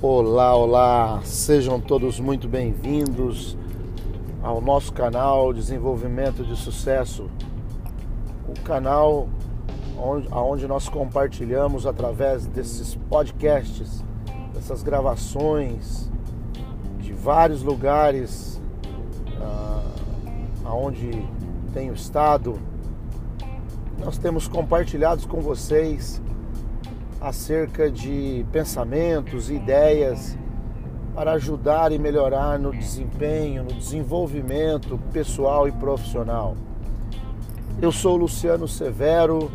Olá, olá, sejam todos muito bem-vindos ao nosso canal Desenvolvimento de Sucesso, o canal onde, nós compartilhamos através desses podcasts, dessas gravações de vários lugares ah, aonde tenho estado, nós temos compartilhado com vocês acerca de pensamentos, ideias para ajudar e melhorar no desempenho, no desenvolvimento pessoal e profissional. Eu sou Luciano Severo,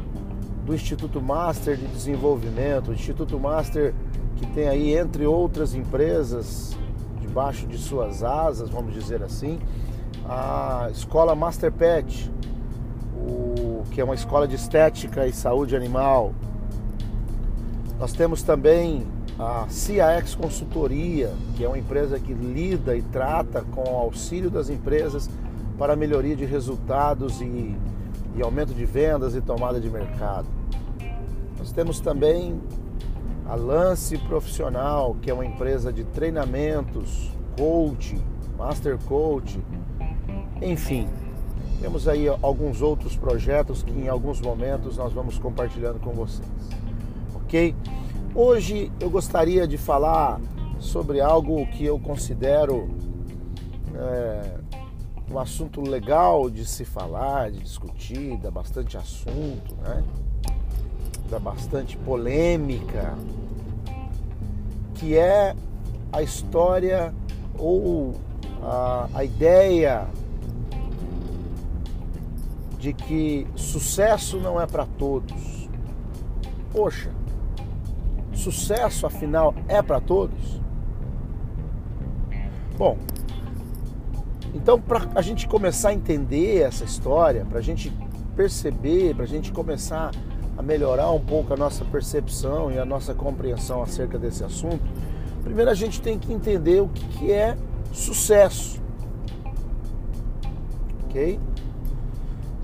do Instituto Master de Desenvolvimento, Instituto Master que tem aí, entre outras empresas, debaixo de suas asas, vamos dizer assim, a Escola Master Pet, que é uma escola de estética e saúde animal, nós temos também a CIAX Consultoria, que é uma empresa que lida e trata com o auxílio das empresas para melhoria de resultados e, e aumento de vendas e tomada de mercado. Nós temos também a Lance Profissional, que é uma empresa de treinamentos, coaching, master coach, enfim. Temos aí alguns outros projetos que em alguns momentos nós vamos compartilhando com vocês ok? Hoje eu gostaria de falar sobre algo que eu considero é, um assunto legal de se falar, de discutir, dá bastante assunto, né? Dá bastante polêmica, que é a história ou a, a ideia de que sucesso não é para todos. Poxa, Sucesso, afinal, é para todos? Bom, então para a gente começar a entender essa história, para a gente perceber, para a gente começar a melhorar um pouco a nossa percepção e a nossa compreensão acerca desse assunto, primeiro a gente tem que entender o que, é sucesso. Ok?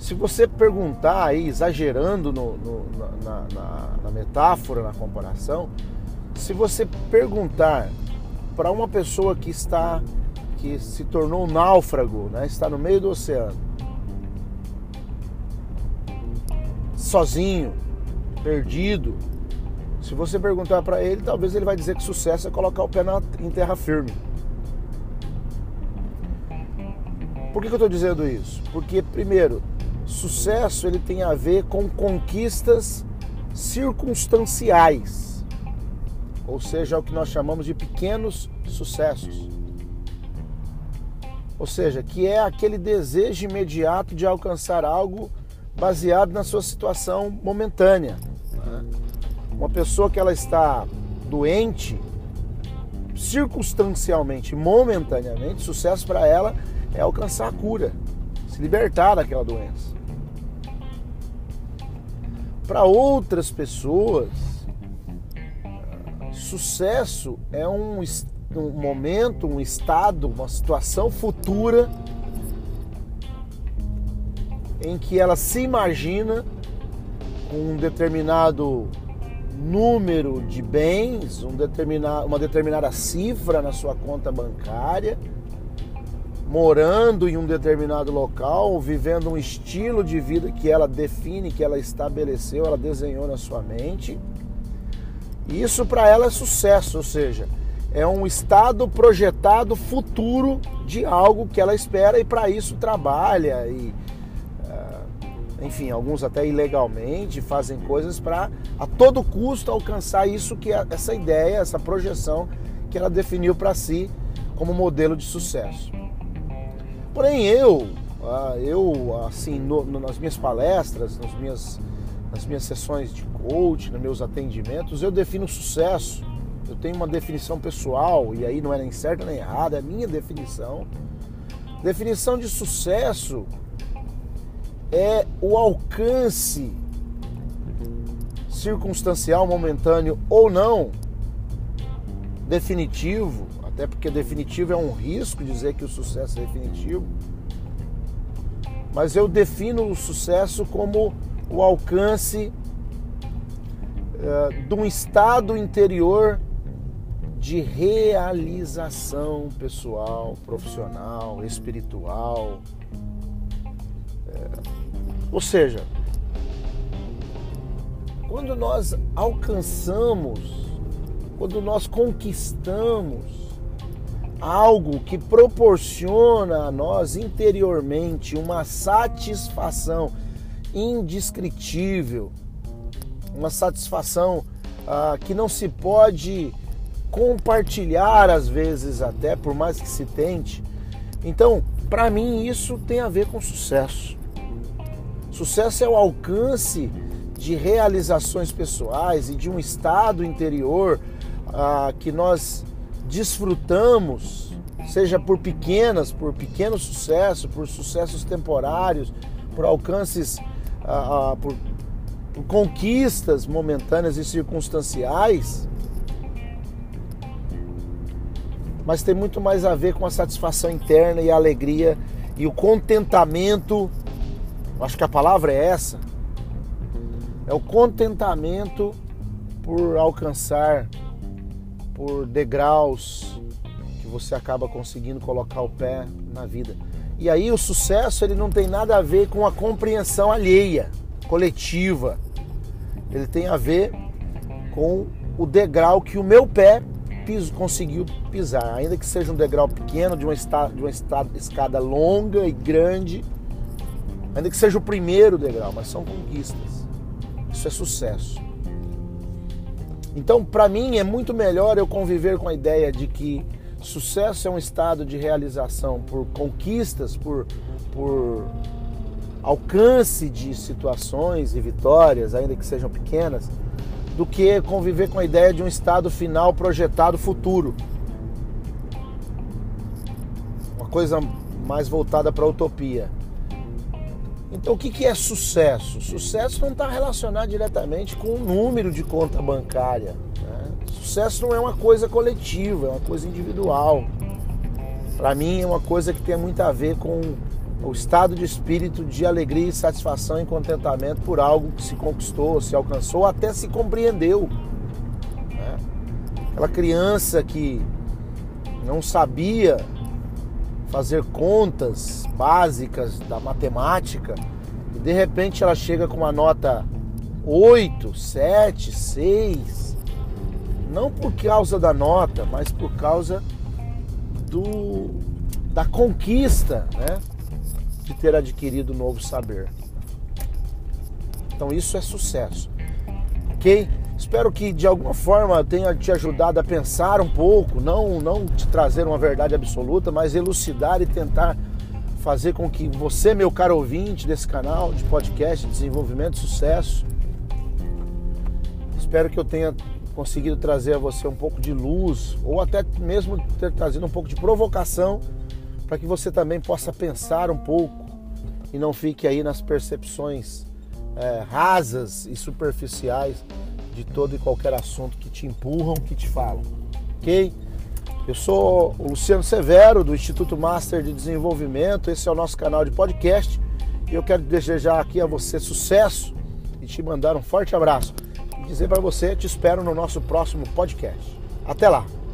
Se você perguntar aí, exagerando no, no, na, na, na metáfora, na comparação, se você perguntar para uma pessoa que está que se tornou um náufrago, né, está no meio do oceano, sozinho, perdido, se você perguntar para ele, talvez ele vai dizer que sucesso é colocar o pé na, em terra firme. Por que, que eu estou dizendo isso? Porque, primeiro, Sucesso ele tem a ver com conquistas circunstanciais, ou seja, é o que nós chamamos de pequenos sucessos. Ou seja, que é aquele desejo imediato de alcançar algo baseado na sua situação momentânea. Uma pessoa que ela está doente, circunstancialmente, momentaneamente, sucesso para ela é alcançar a cura, se libertar daquela doença. Para outras pessoas, sucesso é um, um momento, um estado, uma situação futura em que ela se imagina com um determinado número de bens, um determinado, uma determinada cifra na sua conta bancária morando em um determinado local, vivendo um estilo de vida que ela define, que ela estabeleceu, ela desenhou na sua mente. Isso para ela é sucesso, ou seja, é um estado projetado futuro de algo que ela espera e para isso trabalha e eh, enfim, alguns até ilegalmente fazem coisas para a todo custo alcançar isso que é essa ideia, essa projeção que ela definiu para si como modelo de sucesso. Porém, eu, ah, eu assim, no, nas minhas palestras, nas minhas, nas minhas sessões de coach, nos meus atendimentos, eu defino sucesso. Eu tenho uma definição pessoal, e aí não é nem certa nem errada, é a minha definição. Definição de sucesso é o alcance circunstancial, momentâneo ou não, definitivo até porque definitivo é um risco dizer que o sucesso é definitivo. Mas eu defino o sucesso como o alcance uh, de um estado interior de realização pessoal, profissional, espiritual. É, ou seja, quando nós alcançamos, quando nós conquistamos algo que proporciona a nós interiormente uma satisfação indescritível, uma satisfação ah, que não se pode compartilhar às vezes até, por mais que se tente. Então, para mim isso tem a ver com sucesso. Sucesso é o alcance de realizações pessoais e de um estado interior ah, que nós desfrutamos, seja por pequenas, por pequeno sucesso, por sucessos temporários, por alcances, ah, ah, por, por conquistas momentâneas e circunstanciais, mas tem muito mais a ver com a satisfação interna e a alegria e o contentamento. Acho que a palavra é essa. É o contentamento por alcançar por degraus que você acaba conseguindo colocar o pé na vida. E aí o sucesso ele não tem nada a ver com a compreensão alheia, coletiva. Ele tem a ver com o degrau que o meu pé piso, conseguiu pisar, ainda que seja um degrau pequeno de uma, esta, de uma esta, escada longa e grande, ainda que seja o primeiro degrau, mas são conquistas. Isso é sucesso. Então, para mim, é muito melhor eu conviver com a ideia de que sucesso é um estado de realização por conquistas, por, por alcance de situações e vitórias, ainda que sejam pequenas, do que conviver com a ideia de um estado final projetado futuro. Uma coisa mais voltada para a utopia. Então, o que é sucesso? Sucesso não está relacionado diretamente com o número de conta bancária. Né? Sucesso não é uma coisa coletiva, é uma coisa individual. Para mim, é uma coisa que tem muito a ver com o estado de espírito de alegria satisfação e contentamento por algo que se conquistou, se alcançou, até se compreendeu. Né? Aquela criança que não sabia fazer contas básicas da matemática e de repente ela chega com uma nota 8, 7, 6, não por causa da nota, mas por causa do da conquista, né? De ter adquirido novo saber. Então isso é sucesso. OK? Espero que de alguma forma tenha te ajudado a pensar um pouco, não, não te trazer uma verdade absoluta, mas elucidar e tentar fazer com que você, meu caro ouvinte desse canal de podcast, desenvolvimento, sucesso, espero que eu tenha conseguido trazer a você um pouco de luz ou até mesmo ter trazido um pouco de provocação para que você também possa pensar um pouco e não fique aí nas percepções é, rasas e superficiais de todo e qualquer assunto que te empurram, que te falam. Ok? Eu sou o Luciano Severo, do Instituto Master de Desenvolvimento. Esse é o nosso canal de podcast. E eu quero desejar aqui a você sucesso e te mandar um forte abraço. E dizer para você, te espero no nosso próximo podcast. Até lá!